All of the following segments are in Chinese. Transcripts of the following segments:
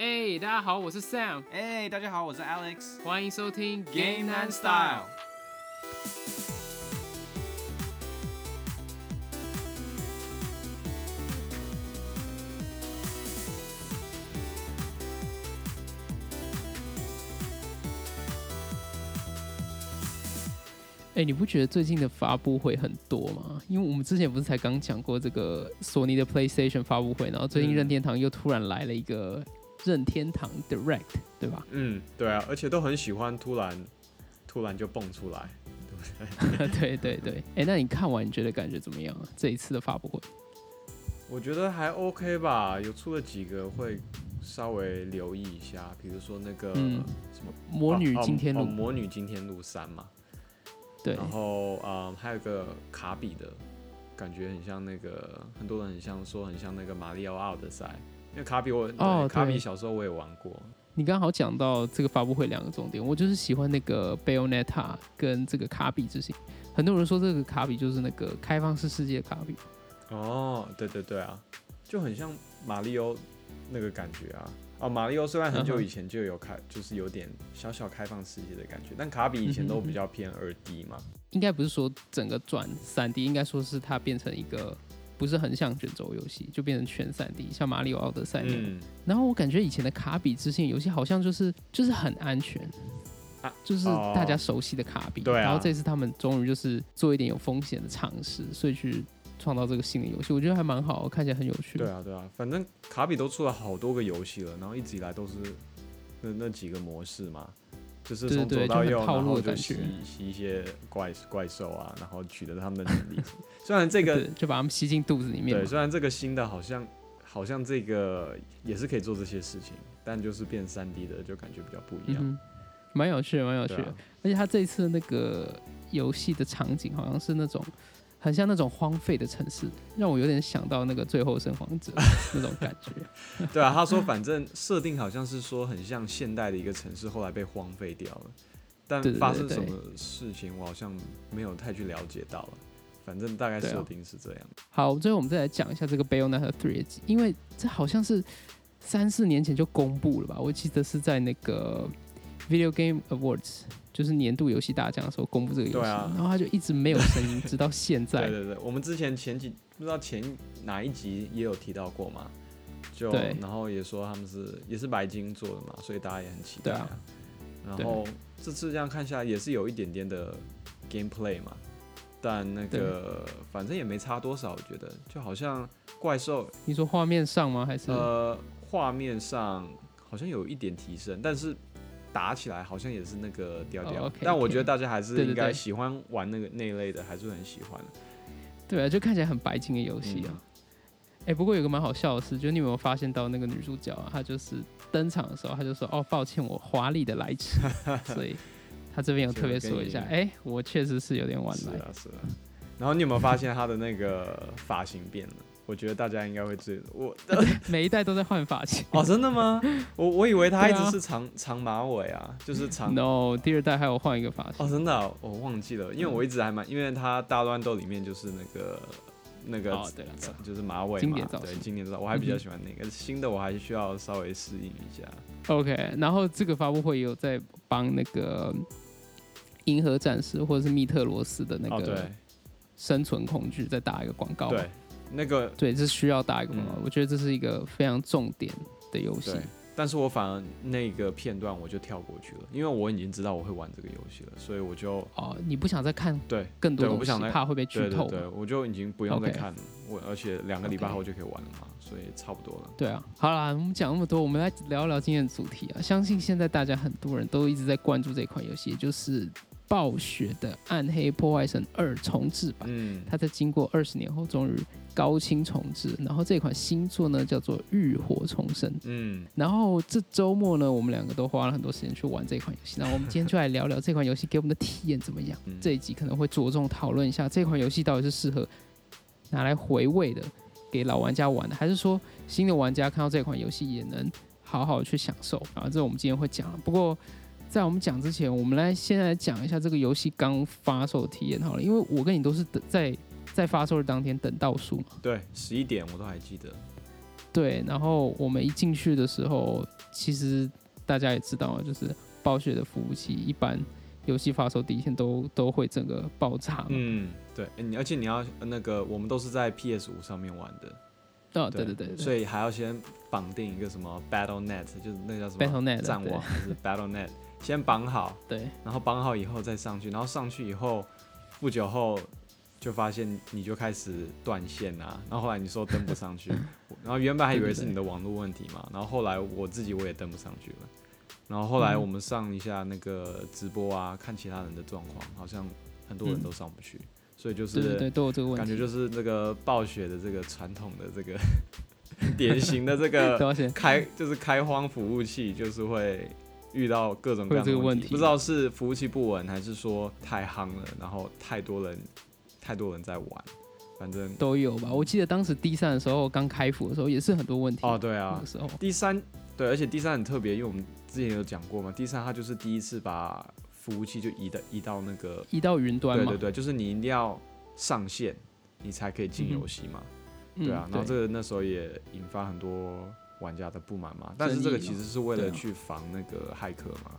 哎、大家好，我是 Sam，哎、大家好，我是 Alex。欢迎收听 Game and Style。哎、你不觉得最近的发布会很多吗？因为我们之前不是才刚讲过这个索尼的 PlayStation 发布会，然后最近嗯任天堂又突然来了一个任天堂 Direct，对吧？嗯，对啊，而且都很喜欢突然突然就蹦出来。对对 对。哎、那你看完你觉得感觉怎么样啊？这一次的发布会？我觉得还 OK 吧，有出了几个会稍微留意一下，比如说那个嗯什么魔女今天路，哦哦魔女今天路三嘛，对，然后嗯还有一个卡比的，感觉很像那个很多人很像说很像那个马里奥奥德赛，因为卡比我哦卡比小时候我也玩过，你刚好讲到这个发布会两个重点，我就是喜欢那个 Bayonetta 跟这个卡比之行。很多人说这个卡比就是那个开放式世界的卡比，哦，对对对啊，就很像马里奥那个感觉啊。哦，马里奥虽然很久以前就有开，就是有点小小开放世界的感觉，但卡比以前都比较偏二 D 嘛。应该不是说整个转三 D，应该说是它变成一个不是很像卷轴游戏，就变成全三 D，像马里奥奥德赛那样。嗯，然后我感觉以前的卡比之星游戏好像就是就是很安全。啊就是大家熟悉的卡比，然后这次他们终于就是做一点有风险的尝试，所以去创造这个新的游戏，我觉得还蛮好，看起来很有趣。对啊，对啊，反正卡比都出了好多个游戏了，然后一直以来都是那那几个模式嘛，就是对从左到右，然套路后就吸吸一些怪怪兽啊，然后取得他们的能力。虽然这个，就把他们吸进肚子里面对，虽然这个新的好像好像这个也是可以做这些事情，但就是变三 D 的就感觉比较不一样。嗯，蛮有趣的，蛮有趣的。啊，而且他这一次那个游戏的场景好像是那种很像那种荒废的城市，让我有点想到那个《最后生还者 》那种感觉。对啊，他说反正设定好像是说很像现代的一个城市，后来被荒废掉了，但发生什么事情我好像没有太去了解到了。反正大概设定是这样。好，最后我们再来讲一下这个《Bayonetta Three》，因为这好像是三四年前就公布了吧？我记得是在那个 Video Game Awards，就是年度游戏大奖的时候公布这个游戏，对啊。然后他就一直没有声音，直到现在。对对对，我们之前前几不知道前哪一集也有提到过嘛，就然后也说他们是也是白金做的嘛，所以大家也很期待对啊。然后这次这样看下来也是有一点点的 gameplay 嘛，但那个反正也没差多少，我觉得就好像怪兽。你说画面上吗？还是、呃画面上好像有一点提升，但是。打起来好像也是那个调调但我觉得大家还是应该喜欢玩那个那一类的，还是很喜欢。对啊，就看起来很白金的游戏啊。嗯哎、不过有个蛮好笑的事，就你有没有发现到那个女主角啊，她就是登场的时候，她就说：“哦，抱歉，我华丽的来迟。”所以她这边有特别说一下，哎、我确实是有点晚来。是啊，是啊。然后你有没有发现她的那个发型变了？我觉得大家应该会知我 每一代都在换发型。哦，真的吗？我我以为他一直是长、长马尾啊，就是长 no，第二代还有换一个发型。哦，真的啊、我忘记了，因为我一直还蛮，因为他大乱斗里面就是那个那个、就是马尾嘛，对，经典造型经典造型，我还比较喜欢那个、新的，我还需要稍微适应一下。OK，然后这个发布会也有在帮那个银河战士或者是密特罗斯的那哦，个对生存恐惧再打一个广告。对，那个对，这需要打一个广告。嗯我觉得这是一个非常重点的游戏对。，但是我反而那个片段我就跳过去了，因为我已经知道我会玩这个游戏了，所以我就哦，你不想再看对更多东西，对我不想再怕会被剧透。对对对，我就已经不用再看了，我而且两个礼拜后就可以玩了嘛，所以差不多了。对啊，好啦，我们讲那么多，我们来聊聊今天的主题啊。相信现在大家很多人都一直在关注这款游戏，也就是暴雪的《暗黑破坏神二》重置版。嗯，它在经过二十年后，终于高清重置。然后这款新作呢，叫做《浴火重生》。嗯，然后这周末呢，我们两个都花了很多时间去玩这款游戏。那我们今天就来聊聊这款游戏给我们的体验怎么样。嗯这一集可能会着重讨论一下这款游戏到底是适合拿来回味的，给老玩家玩的，还是说新的玩家看到这款游戏也能好好去享受啊？这我们今天会讲。不过在我们讲之前，我们来先来讲一下这个游戏刚发售的体验好了，因为我跟你都是等在在发售的当天等倒数嘛。对，十一点我都还记得。对，然后我们一进去的时候，其实大家也知道，就是暴雪的服务器一般游戏发售第一天都都会整个爆炸嘛。嗯，对，你而且你要呃那个，我们都是在 PS 五上面玩的，哦，对对对对，所以还要先绑定一个什么 BattleNet，就是那个叫什么 BattleNet，对战网还是 BattleNet，先绑好，对。然后绑好以后再上去，然后上去以后不久后就发现你就开始断线啊，然后后来你说登不上去，然后原本还以为是你的网络问题嘛，然后后来我自己我也登不上去了，然后后来嗯。我们上一下那个直播啊，看其他人的状况，好像很多人都上不去，所以就是对都有这个问题。感觉就是这个暴雪的这个传统的这个典型的这个 开就是开荒服务器，就是会遇到各种各样的问题，不知道是服务器不稳，还是说太夯了，然后太多人太多人在玩，反正都有吧。我记得当时 D 三的时候刚开服的时候也是很多问题。哦对啊那个，时候第三对，而且第三很特别，因为我们之前有讲过嘛，第三它就是第一次把服务器就移的移到那个移到云端嘛，对对对，就是你一定要上线，你才可以进游戏嘛。嗯对啊，然后这个那时候也引发很多玩家的不满嘛。但是这个其实是为了去防那个骇客嘛，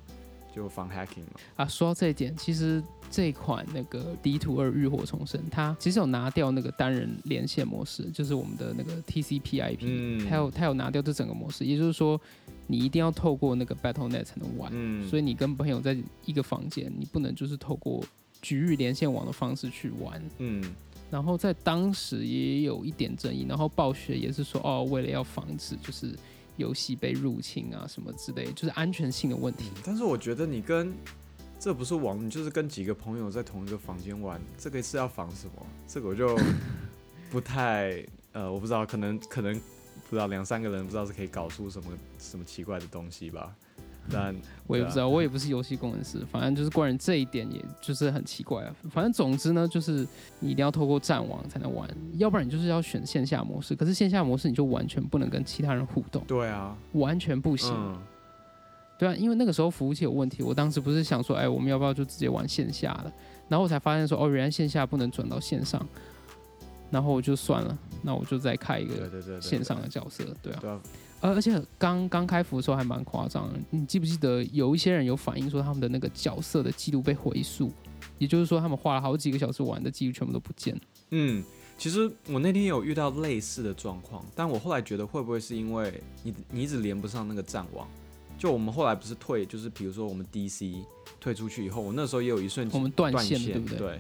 就防 hacking 嘛。啊，说到这一点，其实这款那个《D Two 二浴火重生》，它其实有拿掉那个单人连线模式，就是我们的那个 TCP/IP，、嗯它有它有拿掉这整个模式，也就是说，你一定要透过那个 BattleNet 才能玩，嗯，所以你跟朋友在一个房间，你不能就是透过局域连线网的方式去玩。嗯，然后在当时也有一点争议，然后暴雪也是说，哦，为了要防止就是游戏被入侵啊什么之类，就是安全性的问题。但是我觉得你跟这不是网，你就是跟几个朋友在同一个房间玩，这个是要防什么？这个我就 不太呃，我不知道，可能可能不知道两三个人不知道是可以搞出什么什么奇怪的东西吧。我也不知道，我也不是游戏工程师，反正就是关于这一点，也就是很奇怪啊。反正总之呢，就是你一定要透过战网才能玩，要不然你就是要选线下模式。可是线下模式你就完全不能跟其他人互动，对啊，完全不行。嗯，对啊，因为那个时候服务器有问题，我当时不是想说，哎，我们要不要就直接玩线下的？然后我才发现说，哦，原来线下不能转到线上，然后我就算了，那我就再开一个线上的角色，对啊。对啊，而而且刚刚开服的时候还蛮夸张的，你记不记得有一些人有反映说他们的那个角色的记录被回溯，也就是说他们花了好几个小时玩的记录全部都不见了。嗯，其实我那天有遇到类似的状况，但我后来觉得会不会是因为你你一直连不上那个战网？就我们后来不是退，就是比如说我们 DC 退出去以后，我那时候也有一瞬间我们断断线，对不对？对。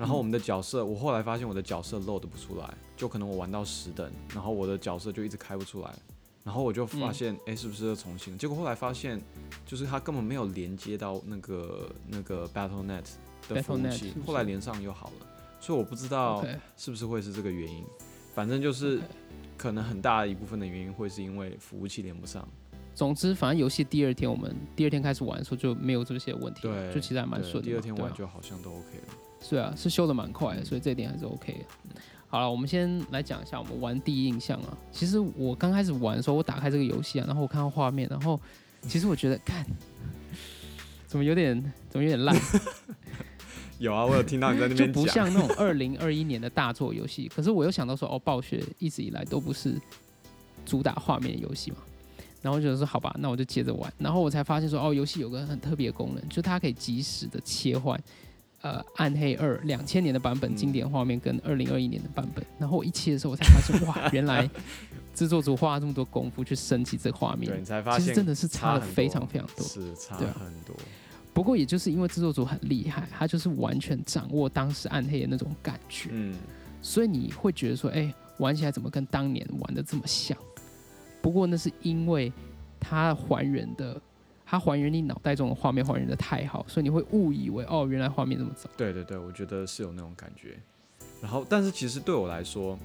然后我们的角色，我后来发现我的角色 load 不出来，就可能我玩到十等，然后我的角色就一直开不出来，然后我就发现，哎、是不是要重新？结果后来发现，就是它根本没有连接到那个那个 BattleNet 的服务器是，是后来连上又好了，所以我不知道是不是会是这个原因。反正就是可能很大一部分的原因会是因为服务器连不上，总之，反正游戏第二天我们第二天开始玩的时候就没有这些问题，对就其实还蛮顺的。第二天玩就好像都 OK 了。是啊，是修的蛮快的，所以这一点还是 OK 的。好了，我们先来讲一下我们玩第一印象啊。其实我刚开始玩的时候，我打开这个游戏啊，然后我看到画面，然后其实我觉得，看怎么有点怎么有点烂，有啊，我有听到你在那边讲，不像那种二零二一年的大作游戏。可是我又想到说，哦，暴雪一直以来都不是主打画面的游戏嘛。然后我就说好吧，那我就接着玩。然后我才发现说，哦，游戏有个很特别的功能，就是它可以及时的切换，呃，《暗黑二》两千年的版本嗯经典画面跟二零二一年的版本。然后我一切的时候，我才发现，哇，原来 制作组花了这么多功夫去升级这个画对面你，才发现其实真的是差了非常非常多。是差很多。不过也就是因为制作组很厉害，他就是完全掌握当时暗黑的那种感觉。嗯，所以你会觉得说，哎、玩起来怎么跟当年玩的这么像？不过那是因为他还原的，它还原你脑袋中的画面还原的太好，所以你会误以为哦，原来画面这么糟。对对对，我觉得是有那种感觉。然后，但是其实对我来说，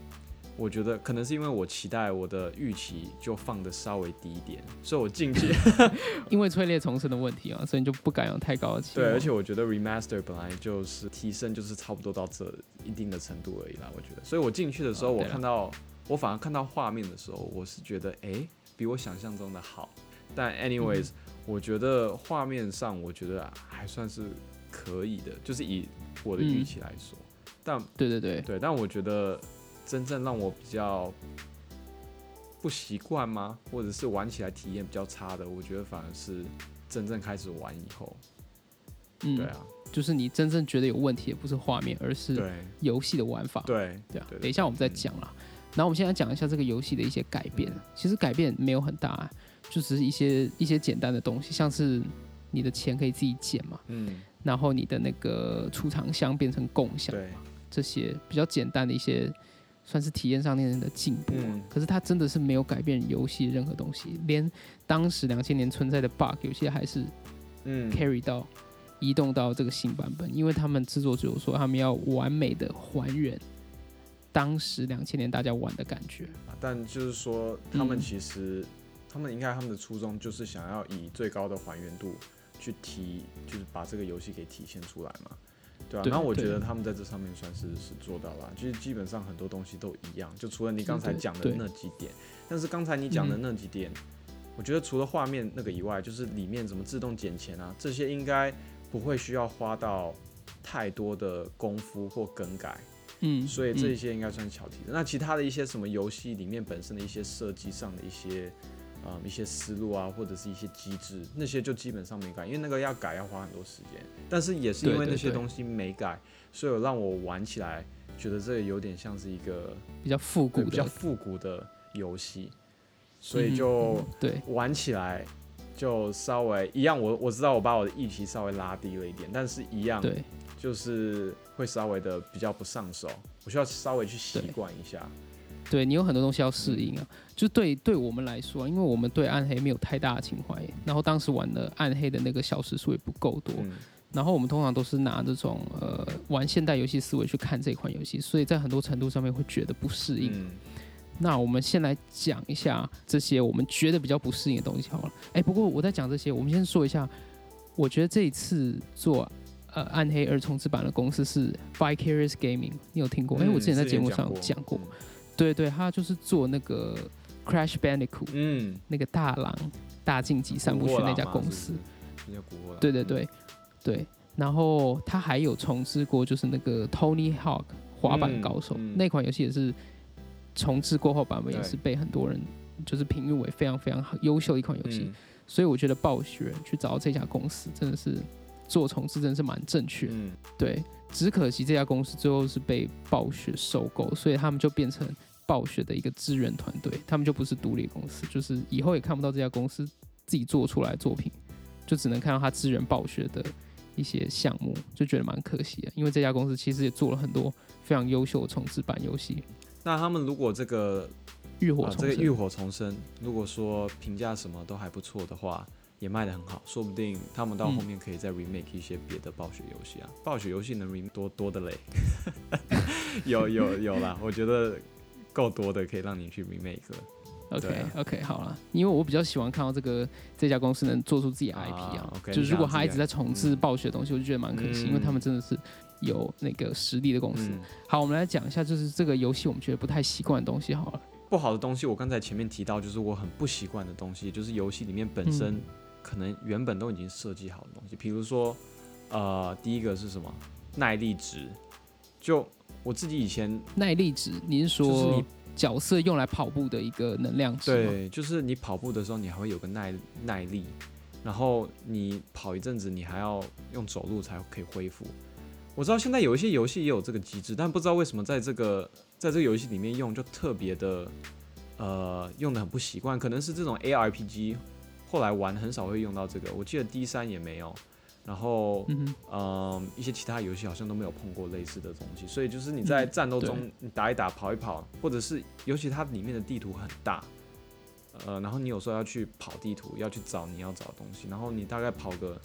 我觉得可能是因为我期待我的预期就放的稍微低一点，所以我进去 因为催烈重生的问题啊，所以你就不敢有太高的期望。对，而且我觉得 remaster 本来就是提升，就是差不多到这一定的程度而已啦。我觉得，所以我进去的时候，哦我看到我反而看到画面的时候，我是觉得哎、诶比我想象中的好。但 anyways，、我嗯觉得画面上我觉得还算是可以的，就是以我的预嗯期来说。但对对对，对，但我觉得真正让我比较不习惯吗？或者是玩起来体验比较差的？我觉得反而是真正开始玩以后，嗯，对啊，就是你真正觉得有问题的不是画面，而是对游戏的玩法。对对啊对，等一下我们再讲啦。然后我们现在讲一下这个游戏的一些改变，其实改变没有很大，就只是一些一些简单的东西，像是你的钱可以自己减嘛，嗯，然后你的那个储藏箱变成共享，对，这些比较简单的一些算是体验上面的进步啊、嗯。可是它真的是没有改变游戏任何东西，连当时两千年存在的 bug 有些还是嗯。carry 到移动到这个新版本，因为他们制作组说他们要完美的还原当时两千年大家玩的感觉。但就是说，他们嗯。其实，他们应该他们的初衷就是想要以最高的还原度去提，就是把这个游戏给体现出来嘛，对啊。对然后我觉得他们在这上面算是是做到了，就是基本上很多东西都一样，就除了你刚才讲的那几点，但是刚才你讲的嗯那几点，我觉得除了画面那个以外，就是里面怎么自动捡钱啊，这些应该不会需要花到太多的功夫或更改。嗯，所以这一嗯些应该算是巧题的。那其他的一些什么游戏里面本身的一些设计上的一些，嗯，一些思路啊，或者是一些机制，那些就基本上没改，因为那个要改要花很多时间。但是也是因为那些东西没改，所以有让我玩起来觉得这个有点像是一个比较复古比较，复古的游戏，所以嗯就嗯对玩起来就稍微一样。我我知道我把我的预期稍微拉低了一点，但是一样对就是会稍微的比较不上手，我需要稍微去习惯一下。对，你有很多东西要适应啊。就对对我们来说啊，因为我们对暗黑没有太大的情怀，然后当时玩的暗黑的那个小时数也不够多，嗯，然后我们通常都是拿这种呃玩现代游戏思维去看这款游戏，所以在很多程度上面会觉得不适应。嗯那我们先来讲一下这些我们觉得比较不适应的东西好了。哎，不过我在讲这些，我们先说一下，我觉得这一次做呃暗黑二重置版的公司是 Vicarious Gaming，你有听过？哎、嗯我之前在节目上讲讲过，对对，他就是做那个 Crash Bandicoot 嗯，那个大狼大竞技三部曲那家公司，那家古惑狼，对对对对，然后他还有重置过，就是那个 Tony Hawk 滑板高手、嗯嗯。那款游戏也是重置过后版本，也是被很多人就是评论为非常非常好优秀的一款游戏。嗯，所以我觉得暴雪去找到这家公司真的是做重置，真的是蛮正确的。嗯。对，只可惜这家公司最后是被暴雪收购，所以他们就变成暴雪的一个支援团队，他们就不是独立公司，就是以后也看不到这家公司自己做出来作品，就只能看到他支援暴雪的一些项目，就觉得蛮可惜的。因为这家公司其实也做了很多非常优秀的重置版游戏，那他们如果这个浴火重生。啊这个浴火重生，如果说评价什么都还不错的话，也卖得很好，说不定他们到后面可以再 remake 一些别的暴雪游戏啊。暴雪游戏能 remake 多多的嘞，有有有啦，我觉得够多的可以让你去 remake 了。OK 啊 OK，好了，因为我比较喜欢看到这个这家公司能做出自己的 IP 啊啊，，OK，就是如果他一直在重置暴雪的东西，我就觉得蛮可惜，因为他们嗯真的是有那个实力的公司。嗯，好，我们来讲一下，就是这个游戏我们觉得不太习惯的东西好了。不好的东西，我刚才前面提到，就是我很不习惯的东西，就是游戏里面本身嗯可能原本都已经设计好的东西，比如说，呃，第一个是什么？耐力值。就我自己以前耐力值，你是就是说你角色用来跑步的一个能量值？对，就是你跑步的时候，你还会有个耐耐力，然后你跑一阵子，你还要用走路才可以恢复。我知道现在有一些游戏也有这个机制，但不知道为什么在这个在这个游戏里面用就特别的，呃，用的很不习惯。可能是这种 ARPG 后来玩很少会用到这个，我记得 D 三也没有，然后嗯一些其他游戏好像都没有碰过类似的东西，所以就是你在嗯战斗对。中你打一打、跑一跑，或者是尤其它里面的地图很大，呃，然后你有时候要去跑地图，要去找你要找的东西，然后你大概跑个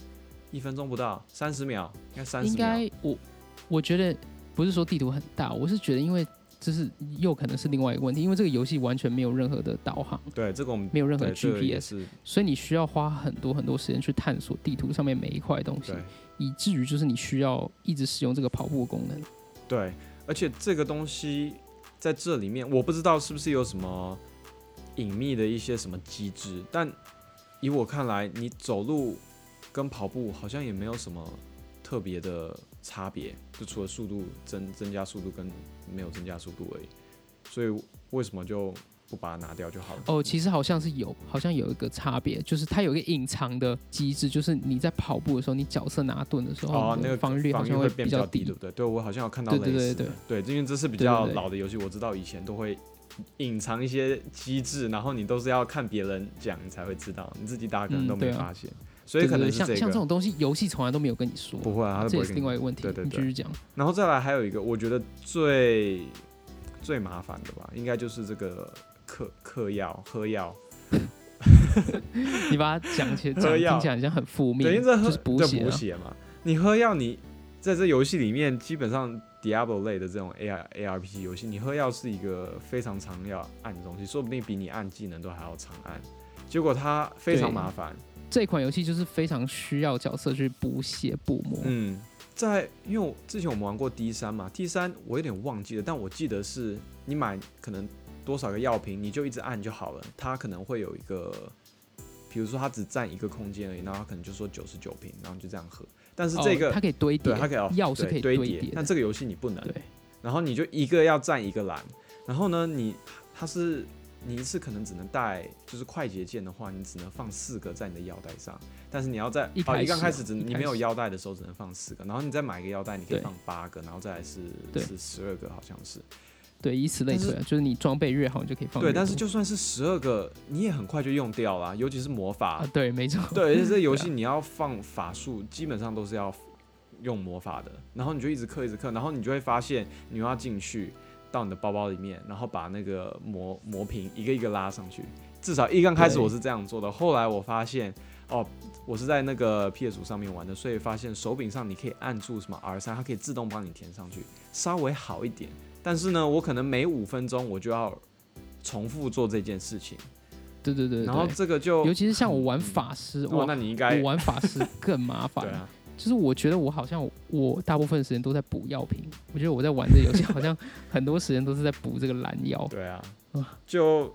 一分钟不到，三十秒，应该三十应，该我我觉得不是说地图很大，我是觉得因为这是又可能是另外一个问题，因为这个游戏完全没有任何的导航，对这个我们没有任何 GPS，是所以你需要花很多很多时间去探索地图上面每一块东西，以至于就是你需要一直使用这个跑步的功能。对，而且这个东西在这里面，我不知道是不是有什么隐秘的一些什么机制，但以我看来，你走路跟跑步好像也没有什么特别的差别，就除了速度增增加速度跟没有增加速度而已。所以为什么就不把它拿掉就好了。哦，其实好像是有，好像有一个差别，就是它有一个隐藏的机制，就是你在跑步的时候，你角色拿盾的时候，哦，那个防御率好像会变比较低对。不对？对我好像有看到对对类似对的，对，因为这是比较老的游戏，我知道以前都会隐藏一些机制，然后你都是要看别人讲你才会知道，你自己打可能都没发现，所以可能像像这种东西，游戏从来都没有跟你说，不会啊，这也是另外一个问题。对对对你继续讲。然后再来还有一个，我觉得最最麻烦的吧，应该就是这个嗑嗑药、喝药。你把它讲起来，讲听起来好像很负面，对，因为这喝就是补血啊。补血嘛。你喝药，你在这游戏里面，基本上 Diablo 类的这种 A R A R P G 游戏，你喝药是一个非常常要按的东西，说不定比你按技能都还要常按。结果它非常麻烦。这款游戏就是非常需要角色去补血补魔。嗯，在因为我之前我们玩过 D 三嘛，D 三我有点忘记了，但我记得是你买可能多少个药瓶，你就一直按就好了，它可能会有一个，比如说它只占一个空间而已，然后它可能就说九十九瓶，然后就这样喝。但是这个、哦、它可以堆叠，对它可以哦药是可以堆叠的。但这个游戏你不能，对然后你就一个要占一个栏，然后呢，你它是你一次可能只能带，就是快捷键的话，你只能放四个在你的腰带上，但是你要在哦一一刚开始只一你没有腰带的时候只能放四个，然后你再买一个腰带，你可以放八个，然后再来是是十二个，好像是。对，以此类推啊，就是你装备越好，你就可以放对，但是就算是十二个，你也很快就用掉了，尤其是魔法。啊，，对，没错，对，而且这游戏你要放法术，基本上都是要用魔法的，然后你就一直刻一直刻，然后你就会发现你又要进去到你的包包里面，然后把那个磨磨平一个一个拉上去。至少一刚开始我是这样做的，后来我发现哦，我是在那个 PS 上面玩的，所以发现手柄上你可以按住什么 R 三，它可以自动帮你填上去，稍微好一点。但是呢，我可能每五分钟我就要重复做这件事情，对对对对然后这个就尤其是像我玩法师，哦，哇，那你应该我玩法师更麻烦。就是我觉得我好像我大部分时间都在补药品，我觉得我在玩这游戏好像 很多时间都是在补这个蓝药。对啊啊，就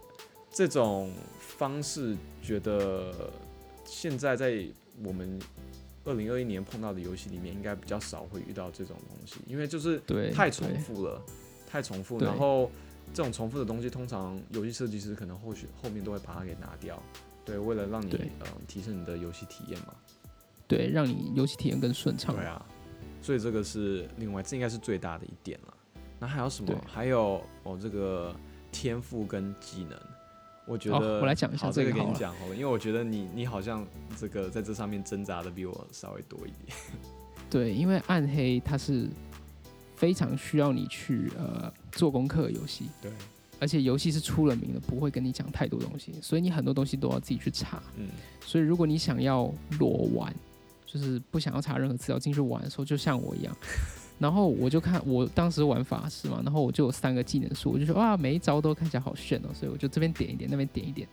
这种方式，觉得现在在我们二零二一年碰到的游戏里面，应该比较少会遇到这种东西，因为就是，太重复了，太重复，然后这种重复的东西，通常游戏设计师可能后续后面都会把它给拿掉，对，为了让你对嗯提升你的游戏体验嘛，对，让你游戏体验更顺畅。对啊，所以这个是另外，这应该是最大的一点了。那还有什么？还有哦，这个天赋跟技能，我觉哦得、我来讲一下这个给你讲好了，因为我觉得你你好像这个在这上面挣扎的比我稍微多一点。对，因为暗黑它是非常需要你去呃做功课的游戏，对，而且游戏是出了名的，不会跟你讲太多东西，所以你很多东西都要自己去查。嗯，所以如果你想要裸玩，就是不想要查任何资料进去玩的时候，就像我一样。然后我就看，我当时玩法师嘛，然后我就有三个技能树，我就说哇，每一招都看起来好炫哦，所以我就这边点一点，那边点一点。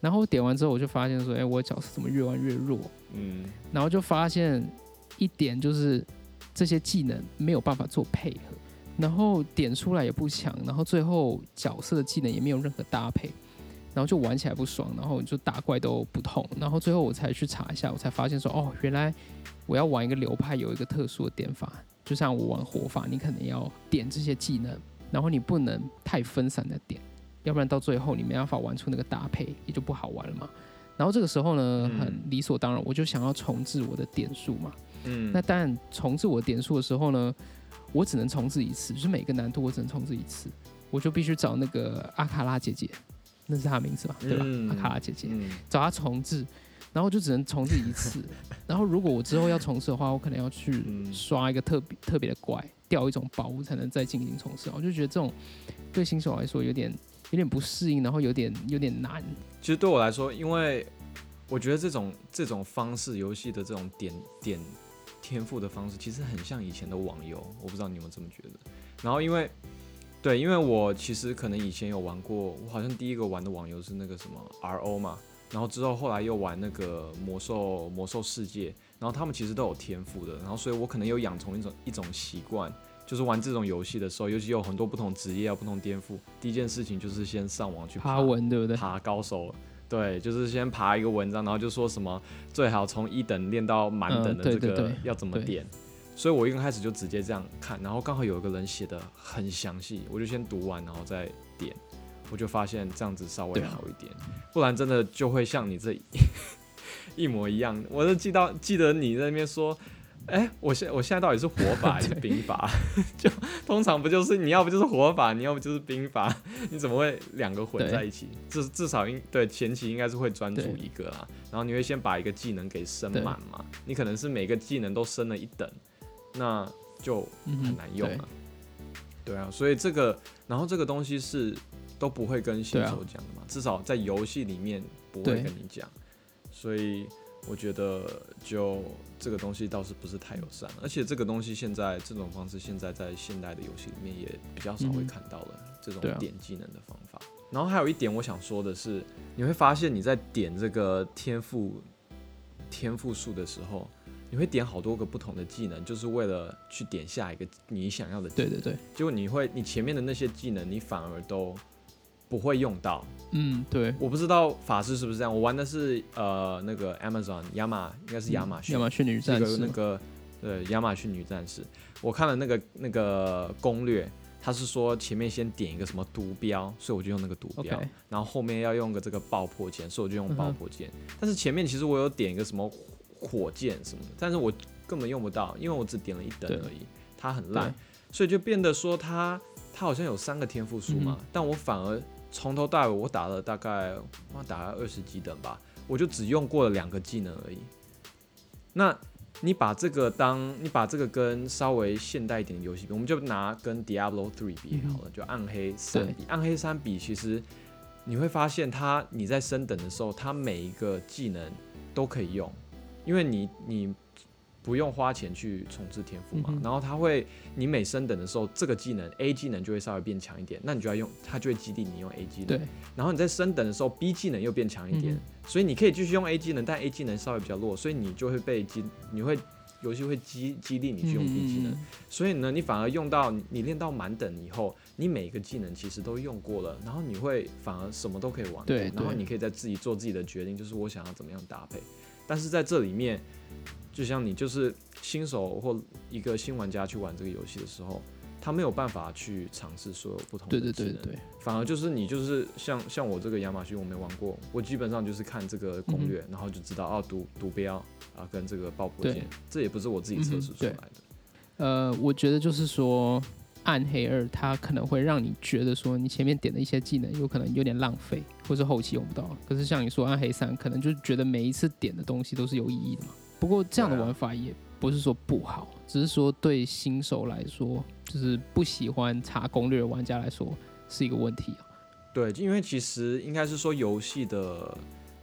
然后点完之后，我就发现说，哎，我的角色怎么越玩越弱？嗯，然后就发现一点就是这些技能没有办法做配合，然后点出来也不强，然后最后角色的技能也没有任何搭配，然后就玩起来不爽，然后就打怪都不痛，然后最后我才去查一下，我才发现说哦，原来我要玩一个流派有一个特殊的点法，就像我玩火法，你可能要点这些技能，然后你不能太分散的点，要不然到最后你没办法玩出那个搭配，也就不好玩了嘛。然后这个时候呢，嗯很理所当然，我就想要重置我的点数嘛。嗯，那当然，重置我的点数的时候呢，我只能重置一次，就是每个难度我只能重置一次，我就必须找那个阿卡拉姐姐，那是她的名字吧？对吧？嗯阿卡拉姐姐，嗯，找她重置，然后就只能重置一次。然后如果我之后要重置的话，我可能要去嗯刷一个特别特别的怪，掉一种宝物才能再进行重置。我就觉得这种对新手来说有点有点不适应，然后有点有点难。其实对我来说，因为我觉得这种这种方式游戏的这种点点天赋的方式，其实很像以前的网游。我不知道你有没有这么觉得。然后因为对，因为我其实可能以前有玩过，我好像第一个玩的网游是那个什么 RO 嘛，然后之后后来又玩那个魔兽魔兽世界，然后他们其实都有天赋的，然后所以我可能有养成一种一种习惯。就是玩这种游戏的时候，尤其有很多不同职业啊不同颠覆，第一件事情就是先上网去爬文对不对？爬高手，对，就是先爬一个文章，然后就说什么最好从一等练到满等的这个对对要怎么对点。所以我一开始就直接这样看，然后刚好有一个人写的很详细，我就先读完然后再点。我就发现这样子稍微好一点，不然真的就会像你这一 一模一样。我就记到记得你在那边说，哎、我现我现在到底是活法还是对兵法？就通常不就是你要不就是活法，你要不就是兵法，你怎么会两个混在一起？至至少应对前期应该是会专注一个啦，然后你会先把一个技能给升满嘛，你可能是每个技能都升了一等，那就很难用了啊。对啊，所以这个，然后这个东西是都不会跟新手讲的嘛，至少在游戏里面不会跟你讲，所以我觉得就这个东西倒是不是太友善，而且这个东西现在这种方式现在在现代的游戏里面也比较少会看到了、这种点技能的方法。然后还有一点我想说的是，你会发现你在点这个天赋天赋树的时候，你会点好多个不同的技能，就是为了去点下一个你想要的技能。对对对，结果你会，你前面的那些技能，你反而都不会用到。嗯对，我不知道法师是不是这样，我玩的是呃那个 Amazon 亚马，应该是亚马逊，亚马逊女战士那个对亚马逊女战士，我看了那个那个攻略，他是说前面先点一个什么毒标，所以我就用那个毒标然后后面要用个这个爆破键，所以我就用爆破键。但是前面其实我有点一个什么火箭什么的，但是我根本用不到，因为我只点了一等而已，它很烂，所以就变得说它它好像有三个天赋书嘛，嗯。但我反而从头到尾我打了大概我打了二十几等吧，我就只用过了两个技能而已。那你把这个当你把这个跟稍微现代一点的游戏比，我们就拿跟 Diablo Three 比好了，就暗黑三比，暗黑三比，其实你会发现它你在升等的时候，它每一个技能都可以用，因为你你不用花钱去重置天赋嘛，嗯然后它会你每升等的时候，这个技能 A 技能就会稍微变强一点，那你就要用它就会激励你用 A 技能，对，然后你在升等的时候，B 技能又变强一点，嗯所以你可以继续用 A 技能，但 A 技能稍微比较弱，所以你就会被激，你会游戏会激激励你去用 B 技能，嗯所以呢，你反而用到你你练到满等以后，你每一个技能其实都用过了，然后你会反而什么都可以玩，对然后你可以在自己做自己的决定，就是我想要怎么样搭配。但是在这里面，就像你就是新手或一个新玩家去玩这个游戏的时候，他没有办法去尝试所有不同的对对技能，对对，反而就是你就是像像我这个亚马逊我没玩过，我基本上就是看这个攻略，然后就知道啊毒毒标啊跟这个爆破对。键，这也不是我自己测试出来的。呃，我觉得就是说，暗黑二它可能会让你觉得说，你前面点的一些技能有可能有点浪费，或是后期用不到。可是像你说暗黑三，可能就觉得每一次点的东西都是有意义的嘛。不过这样的玩法也不是说不好，只是说对新手来说，就是不喜欢查攻略的玩家来说是一个问题啊。对，因为其实应该是说游戏的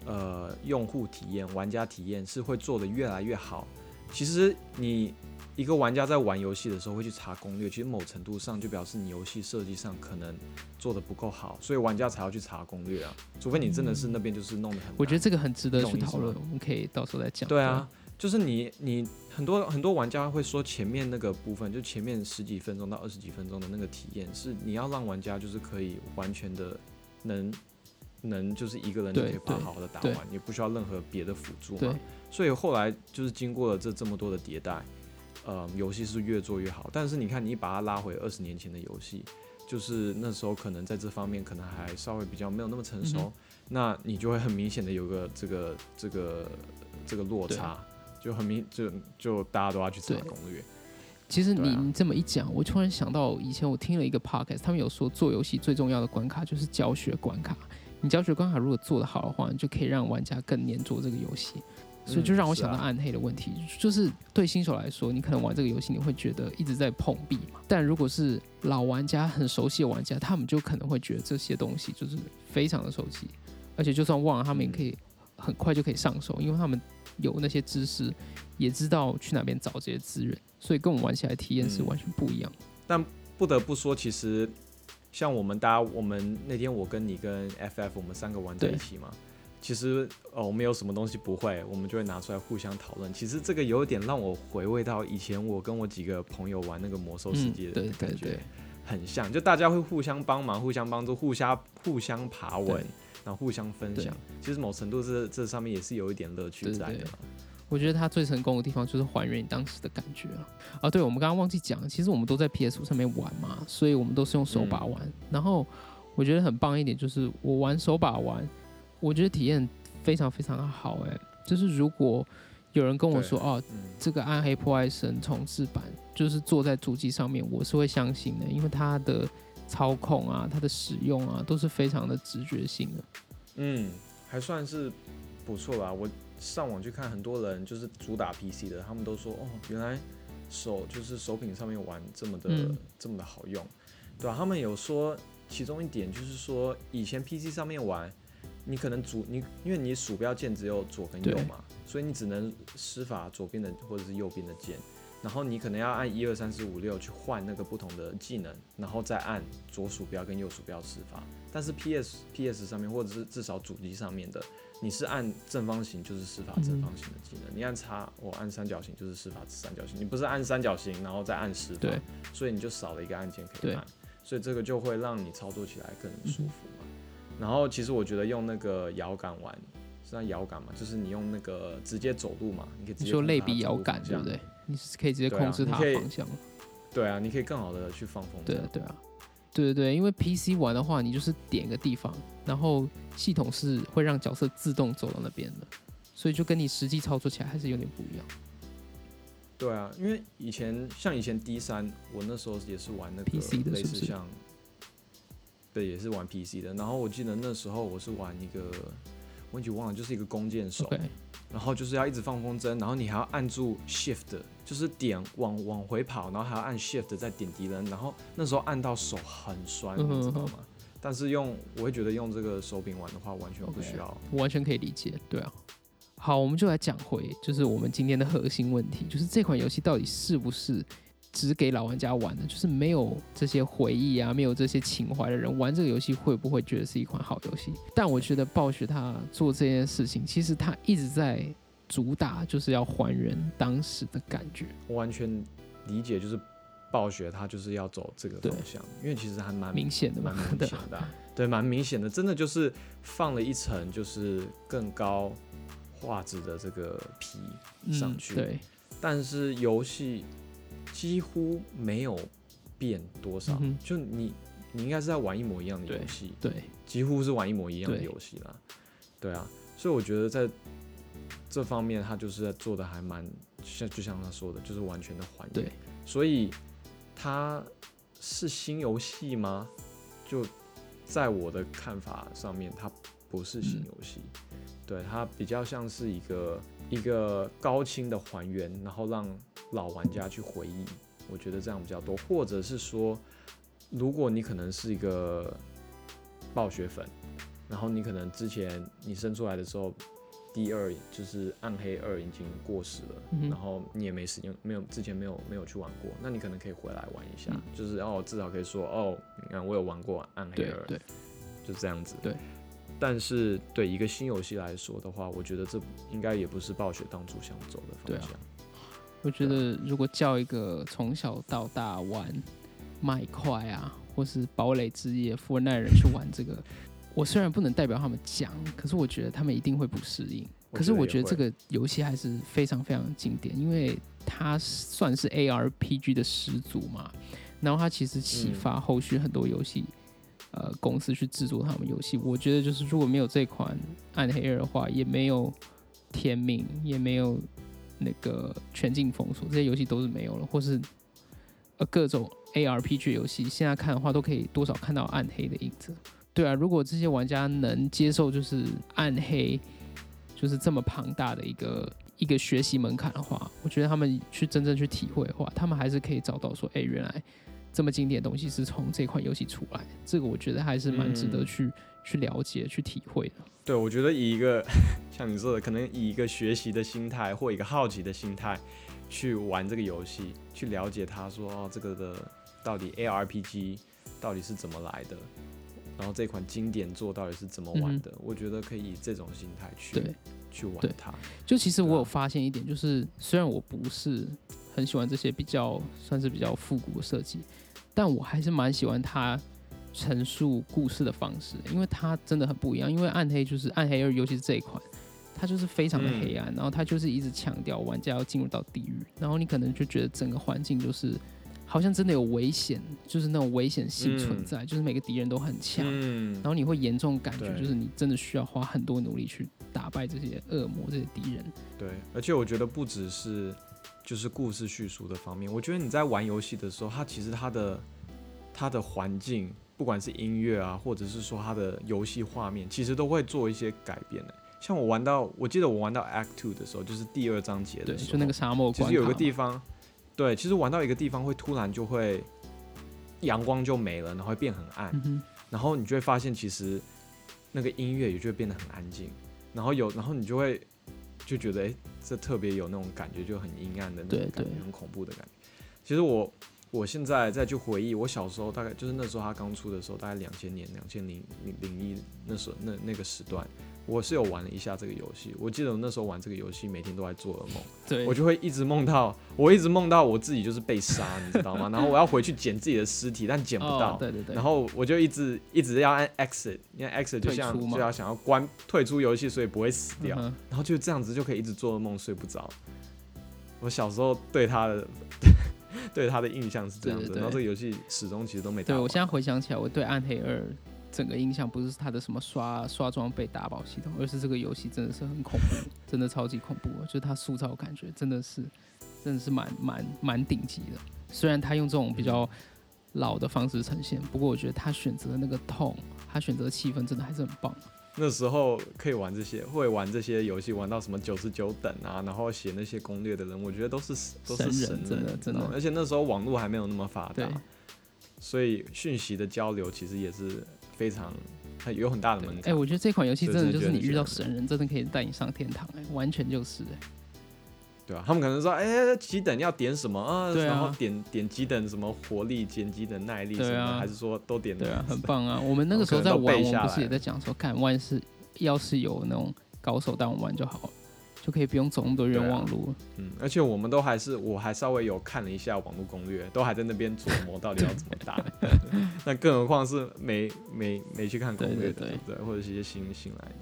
呃用户体验、玩家体验是会做的越来越好。其实你一个玩家在玩游戏的时候会去查攻略，其实某程度上就表示你游戏设计上可能做的不够好，所以玩家才要去查攻略啊。除非你真的是那边就是弄得很难，我觉得这个很值得去讨论，我们可以到时候再讲。对啊，就是你你很多很多玩家会说前面那个部分，就前面十几分钟到二十几分钟的那个体验，是你要让玩家就是可以完全的能能就是一个人就可以把它好好的打完，也不需要任何别的辅助嘛。所以后来就是经过了这这么多的迭代，呃，游戏是越做越好。但是你看，你把它拉回二十年前的游戏，就是那时候可能在这方面可能还稍微比较没有那么成熟，嗯那你就会很明显的有个这个这个这个落差，就很明就就大家都要去查攻略。其实你你这么一讲，我突然想到以前我听了一个 podcast，他们有说做游戏最重要的关卡就是教学关卡。你教学关卡如果做得好的话，你就可以让玩家更黏着这个游戏。所以就让我想到暗黑的问题，就是对新手来说，你可能玩这个游戏你会觉得一直在碰壁嘛，但如果是老玩家很熟悉的玩家，他们就可能会觉得这些东西就是非常的熟悉，而且就算忘了，他们也可以很快就可以上手，因为他们有那些知识，也知道去哪边找这些资源，所以跟我们玩起来体验是嗯。完全不一样。但不得不说，其实像我们大家，我们那天我跟你跟 FF 我们三个玩在一起嘛，其实哦我们有什么东西不会，我们就会拿出来互相讨论。其实这个有点让我回味到以前我跟我几个朋友玩那个魔兽世界的感觉。对对，很像，就大家会互相帮忙、互相帮助、互相互相爬文，然后互相分享。其实某程度这这上面也是有一点乐趣在的啦。我觉得它最成功的地方就是还原你当时的感觉啊！啊，对，我们刚刚忘记讲，其实我们都在 PS 五上面玩嘛，所以我们都是用手把玩。然后我觉得很棒一点就是我玩手把玩，我觉得体验非常非常的好哎、就是如果有人跟我说哦，嗯，这个暗黑破坏神重置版就是坐在主机上面，我是会相信的，因为它的操控啊、它的使用啊都是非常的直觉性的。嗯，还算是不错吧。我上网去看，很多人就是主打 PC 的，他们都说哦，原来手就是手柄上面玩这么的、嗯这么的好用，对啊，他们有说其中一点就是说，以前 PC 上面玩，你可能主你因为你鼠标键只有左跟右嘛，所以你只能施法左边的或者是右边的键。然后你可能要按一二三四五六去换那个不同的技能，然后再按左鼠标跟右鼠标施法。但是 PS PS 上面或者是至少主机上面的，你是按正方形就是施法正方形的技能，你按叉我按三角形就是施法三角形，你不是按三角形然后再按施法，对，所以你就少了一个按键可以按，所以这个就会让你操作起来更舒服嘛。然后其实我觉得用那个摇杆玩，是那摇杆嘛，就是你用那个直接走路嘛，你可以直你接说类比控制它的走摇杆对不对？你是可以直接控制它的方向。对啊，你可以更好的去放风筝。对啊对啊，对对对，因为 PC 玩的话，你就是点一个地方，然后系统是会让角色自动走到那边的，所以就跟你实际操作起来还是有点不一样。对啊，因为以前像以前 D 三，我那时候也是玩那个 PC 的是不是类似像，对，也是玩 PC 的。然后我记得那时候我是玩一个，我已经忘了，就是一个弓箭手然后就是要一直放风筝，然后你还要按住 Shift，就是点往往回跑，然后还要按 Shift 再点敌人，然后那时候按到手很酸，嗯你知道吗？但是用我会觉得用这个手柄玩的话，完全不需要。我完全可以理解。对啊，好，我们就来讲回就是我们今天的核心问题，就是这款游戏到底是不是只给老玩家玩的？就是没有这些回忆啊，没有这些情怀的人玩这个游戏会不会觉得是一款好游戏？但我觉得暴雪他做这件事情，其实他一直在主打就是要还原当时的感觉。我完全理解，就是暴雪他就是要走这个方向，因为其实还蛮明显的嘛蛮明对显的啊、对，蛮明显的，真的就是放了一层就是更高画质的这个皮上去，嗯、对，但是游戏几乎没有变多少，嗯就你你应该是在玩一模一样的游戏，对，几乎是玩一模一样的游戏啦，对啊，所以我觉得在这方面他就是在做的还蛮像，就像他说的，就是完全的还原，对，所以它是新游戏吗？就在我的看法上面，它不是新嗯。游戏，对，它比较像是一个一个高清的还原，然后让老玩家去回忆，我觉得这样比较多，或者是说，如果你可能是一个暴雪粉，然后你可能之前你生出来的时候。第二就是暗黑二已经过时了，嗯然后你也没时间，没有之前没有没有去玩过，那你可能可以回来玩一下，嗯就是哦至少可以说哦，你看我有玩过暗黑二，对对，就这样子。对。但是对一个新游戏来说的话，我觉得这应该也不是暴雪当初想走的方向。我觉得如果叫一个从小到大玩麦块啊，或是堡垒之夜、富人奈人去玩这个，我虽然不能代表他们讲，可是我觉得他们一定会不适应。可是我觉得这个游戏还是非常非常经典，因为它算是 ARPG 的始祖嘛。然后它其实启发后续很多游戏、呃公司去制作他们游戏。我觉得就是如果没有这款《暗黑二》的话，也没有《天命》，也没有那个《全境封锁》，这些游戏都是没有了，或是呃各种 ARPG 游戏，现在看的话都可以多少看到暗黑的影子。对啊，如果这些玩家能接受就是暗黑。就是这么庞大的一个一个学习门槛的话，我觉得他们去真正去体会的话，他们还是可以找到说，哎、原来这么经典的东西是从这款游戏出来。这个我觉得还是蛮值得去、去了解、去体会的。对，我觉得以一个 像你说的，可能以一个学习的心态或一个好奇的心态去玩这个游戏，去了解它说哦，这个的到底 ARPG 到底是怎么来的，然后这款经典作到底是怎么玩的，我觉得可以以这种心态去对，去玩它。就其实我有发现一点，就是虽然我不是很喜欢这些比较算是比较复古的设计，但我还是蛮喜欢他陈述故事的方式，因为他真的很不一样。因为暗黑就是暗黑二，尤其是这一款，它就是非常的黑暗，然后它就是一直强调玩家要进入到地狱，然后你可能就觉得整个环境就是好像真的有危险，就是那种危险性存嗯在，就是每个敌人都很强，嗯然，后你会严重感觉就是你真的需要花很多努力去打败这些恶魔、这些敌人。对，而且我觉得不只是就是故事叙述的方面，我觉得你在玩游戏的时候，它其实它的它的环境，不管是音乐啊，或者是说它的游戏画面，其实都会做一些改变的。像我玩到，我记得我玩到 Act Two 的时候，就是第二章节，的时候，就那个沙漠其实有个地方，对，其实玩到一个地方会突然就会阳光就没了，然后会变很暗，嗯，然后你就会发现其实那个音乐也就会变得很安静，然后有，然后你就会就觉得，哎、这特别有那种感觉，就很阴暗的那种感觉对，很恐怖的感觉。其实我我现在再去回忆，我小时候大概就是那时候他刚出的时候，大概两千年、两千零零零一那时候那那个时段，我是有玩了一下这个游戏。我记得我那时候玩这个游戏，每天都在做噩梦。对，我就会一直梦到，我一直梦到我自己就是被杀，你知道吗？然后我要回去捡自己的尸体，但捡不到。哦、对对对，然后我就一直一直要按 exit，因为 exit 就像就要想要关退出游戏，所以不会死掉。嗯然后就这样子就可以一直做噩梦，睡不着。我小时候对他的 对他的印象是这样子，对对对然后这个游戏始终其实都没打。对我现在回想起来，我对暗黑二整个印象不是他的什么刷刷装备打宝系统，而是这个游戏真的是很恐怖，真的超级恐怖，就是它塑造感觉真的是真的是蛮蛮蛮顶级的。虽然他用这种比较老的方式呈现，不过我觉得他选择的那个痛，他选择的气氛真的还是很棒。那时候可以玩这些，会玩这些游戏，玩到什么九十九等啊，然后写那些攻略的人，我觉得都是都是神人神人，真的真的而且那时候网络还没有那么发达，所以讯息的交流其实也是非常很有很大的门哎、槛。我觉得这款游戏真的就是你遇到神人，真的可以带你上天堂、哎，完全就是、哎对啊，他们可能说，哎、几等要点什么啊？对啊然后点点几等什么活力，减几等耐力什么还是说都点对啊，很棒啊！我们那个时候在玩，我们不是也在讲说，看万是要是有那种高手带我们玩就好了，就可以不用走那么多冤枉路了。嗯，而且我们都还是，我还稍微有看了一下网络攻略，都还在那边琢磨到底要怎么打。那更何况是没没没去看攻略的，对？或者是一些新新来的。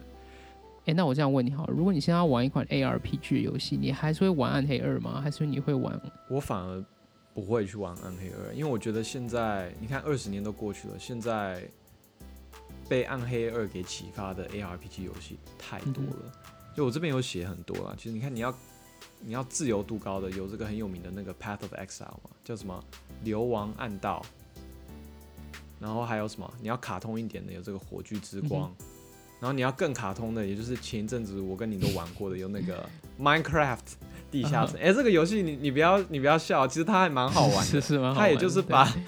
哎、那我这样问你好了，如果你现在要玩一款 ARPG 游戏，你还是会玩暗黑二吗？还是你会玩？我反而不会去玩暗黑二，因为我觉得现在你看二十年都过去了，现在被暗黑二给启发的 ARPG 游戏太多了。就我这边有写很多啦，其实你看你要你要自由度高的，有这个很有名的那个 Path of Exile 嘛，叫什么流亡暗道，然后还有什么你要卡通一点的，有这个火炬之光。然后你要更卡通的，也就是前一阵子我跟你都玩过的，有那个 Minecraft 地下城。哎、这个游戏你你不要你不要笑，其实它还蛮好玩的。是是蛮好它也就是把对，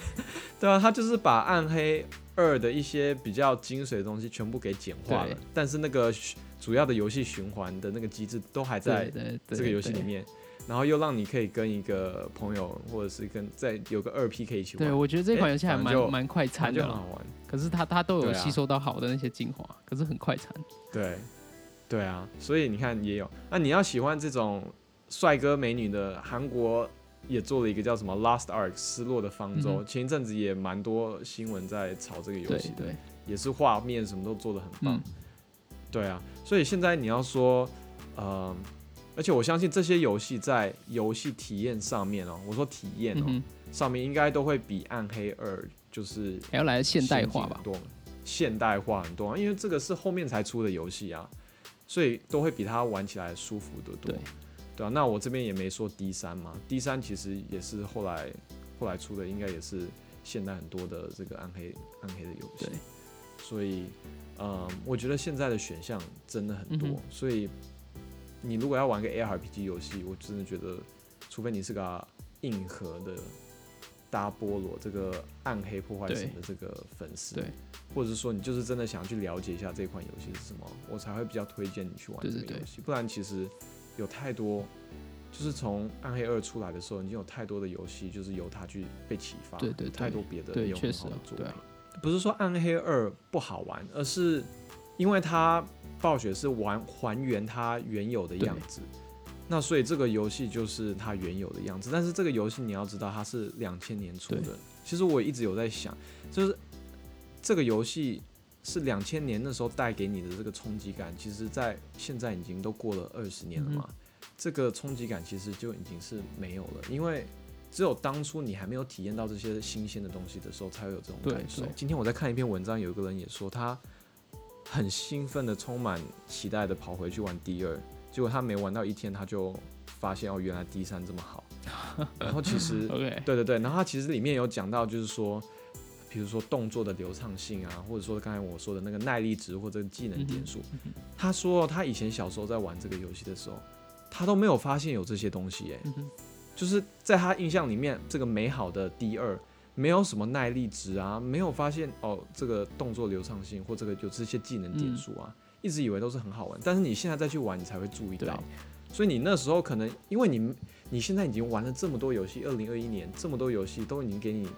对啊，它就是把暗黑二的一些比较精髓的东西全部给简化了，但是那个循主要的游戏循环的那个机制都还在这个游戏里对面，然后又让你可以跟一个朋友或者是跟在有个二 P 可以一起玩，对，我觉得这款哎游戏还蛮蛮快餐的就很好，玩。可是它它都有吸收到好的那些精华，可是很快餐。对，对啊，所以你看也有。那你要喜欢这种帅哥美女的，韩国也做了一个叫什么《Last Ark》失落的方舟，嗯前一阵子也蛮多新闻在炒这个游戏的，对，也是画面什么都做的很棒。嗯，对啊，所以现在你要说，呃，而且我相信这些游戏在游戏体验上面哦，我说体验哦，嗯，上面应该都会比《暗黑二》就是还要来现代化吧？多，现代化很多，因为这个是后面才出的游戏啊，所以都会比它玩起来舒服得多。对，对啊，那我这边也没说 D 三嘛，D 三其实也是后来后来出的，应该也是现代很多的这个暗黑暗黑的游戏对。所以，呃，我觉得现在的选项真的很多，嗯所以你如果要玩个 ARPG 游戏，我真的觉得，除非你是个硬核的大菠萝这个暗黑破坏神的这个粉丝，对，或者是说你就是真的想去了解一下这款游戏是什么，我才会比较推荐你去玩这个游戏。不然其实有太多，就是从暗黑二出来的时候，已经有太多的游戏就是由它去被启发，对对对太多别的有很好的作品。不是说暗黑二不好玩，而是因为它暴雪是玩还原它原有的样子。那所以这个游戏就是它原有的样子，但是这个游戏你要知道它是两千年出的。其实我一直有在想，就是这个游戏是两千年那时候带给你的这个冲击感，其实在现在已经都过了二十年了嘛，这个冲击感其实就已经是没有了，因为只有当初你还没有体验到这些新鲜的东西的时候，才会有这种感受。今天我在看一篇文章，有一个人也说他很兴奋的、充满期待的跑回去玩第二，结果他没玩到一天，他就发现哦，原来第三这么好。然后其实对对对，然后他其实里面有讲到，就是说，比如说动作的流畅性啊，或者说刚才我说的那个耐力值或者技能点数，他说他以前小时候在玩这个游戏的时候，他都没有发现有这些东西，哎，就是在他印象里面，这个美好的 D 二没有什么耐力值啊，没有发现哦这个动作流畅性或这个有这些技能点数啊，一直以为都是很好玩，但是你现在再去玩，你才会注意到。所以你那时候可能，因为你你现在已经玩了这么多游戏，二零二一年这么多游戏都已经给你，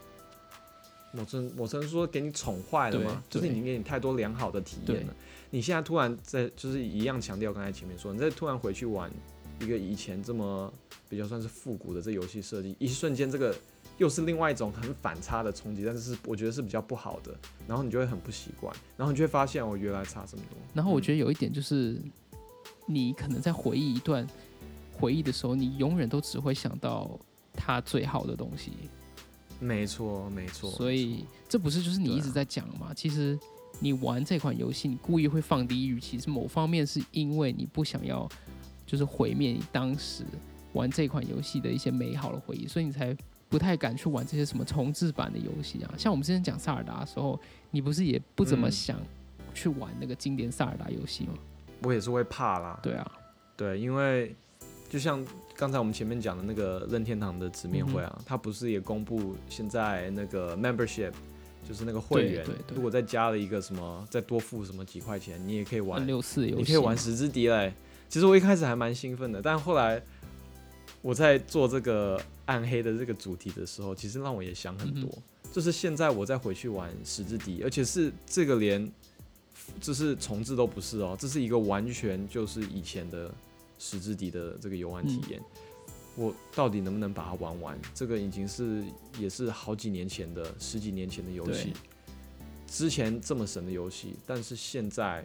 我曾我真说给你宠坏了嘛，就是已经给你太多良好的体验了。你现在突然在就是一样强调刚才前面说，你再突然回去玩一个以前这么比较算是复古的这游戏设计，一瞬间这个又是另外一种很反差的冲击，但是是我觉得是比较不好的，然后你就会很不习惯，然后你就会发现我，原来差这么多。然后我觉得有一点就是，你可能在回忆一段回忆的时候，你永远都只会想到它最好的东西。没错，没错。所以这不是就是你一直在讲嘛？其实你玩这款游戏，你故意会放低预期，是某方面是因为你不想要就是毁灭你当时玩这款游戏的一些美好的回忆，所以你才不太敢去玩这些什么重置版的游戏啊。像我们之前讲萨尔达的时候，你不是也不怎么嗯想去玩那个经典萨尔达游戏吗？我也是会怕啦。对啊，对，因为就像刚才我们前面讲的那个任天堂的直面会嗯啊，它不是也公布现在那个 membership，就是那个会员对对，对如果再加了一个什么，再多付什么几块钱，你也可以玩六四游戏，你可以玩十之敌嘞。其实我一开始还蛮兴奋的，但后来我在做这个暗黑的这个主题的时候，其实让我也想很多。就是现在我再回去玩十之敌，而且是这个连就是重置都不是哦，这是一个完全就是以前的十之敌的这个游玩体验。我到底能不能把它玩完？这个已经是也是好几年前的十几年前的游戏，之前这么神的游戏，但是现在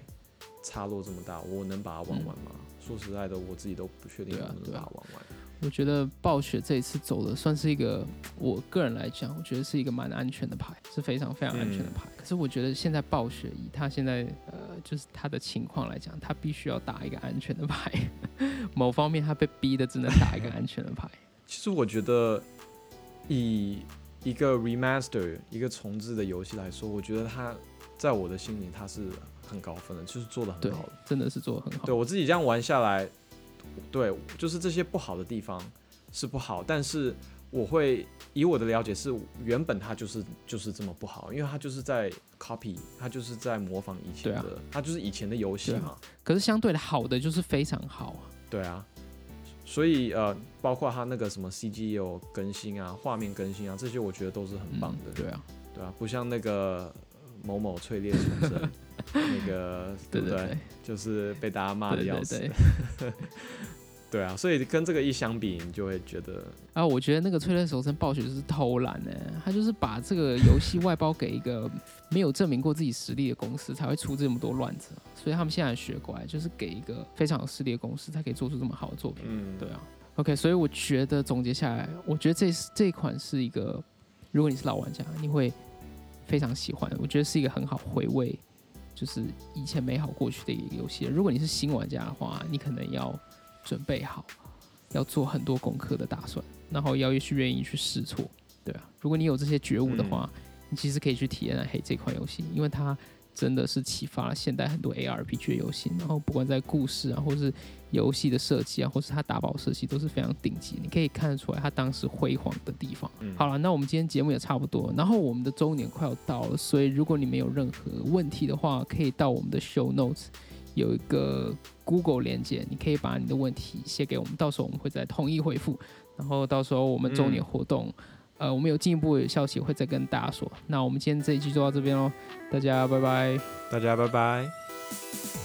差落这么大，我能把它玩完吗？说实在的，我自己都不确定对啊能不能对啊把它玩完。我觉得暴雪这一次走的算是一个，我个人来讲，我觉得是一个蛮安全的牌，是非常非常安全的嗯牌。可是我觉得现在暴雪以他现在呃，就是他的情况来讲，他必须要打一个安全的牌。某方面他被逼的只能打一个安全的牌。其实我觉得，以一个 remaster 一个重置的游戏来说，我觉得它在我的心里它是很高分的，就是做的很好的。，真的是做的很好对。我自己这样玩下来，对，就是这些不好的地方是不好，但是我会以我的了解是，原本它就是就是这么不好，因为它就是在 copy，它就是在模仿以前的，它就是以前的游戏嘛，可是相对的好的就是非常好啊。对啊。所以呃，包括它那个什么 CG 有更新啊，画面更新啊，这些我觉得都是很棒的，嗯对啊，对啊，不像那个某某淬炼重生 那个，不对对对就是被大家骂的要死。对对。对啊，所以跟这个一相比，你就会觉得，啊，我觉得那个《催泪手生暴雪就是偷懒呢，他就是把这个游戏外包给一个没有证明过自己实力的公司，才会出这么多乱子。所以他们现在学过来，就是给一个非常有实力的公司，才可以做出这么好的作品。嗯，对啊，OK，所以我觉得总结下来，我觉得这是这一款是一个，如果你是老玩家，你会非常喜欢。我觉得是一个很好回味，就是以前美好过去的一个游戏。如果你是新玩家的话，你可能要准备好，要做很多功课的打算，然后要去愿意去试错，对啊。如果你有这些觉悟的话，你其实可以去体验暗黑这款游戏，因为它真的是启发了现代很多 ARPG 的游戏，然后不管在故事啊，或是游戏的设计啊，或是它打宝设计都是非常顶级，你可以看得出来它当时辉煌的地方。嗯好了，那我们今天节目也差不多，然后我们的周年快要到了，所以如果你们有任何问题的话，可以到我们的 show notes 有一个 Google 连接，你可以把你的问题写给我们，到时候我们会再统一回复，然后到时候我们周年嗯活动。呃，我们有进一步的消息会再跟大家说。那我们今天这一期就到这边喽，大家拜拜。大家拜拜。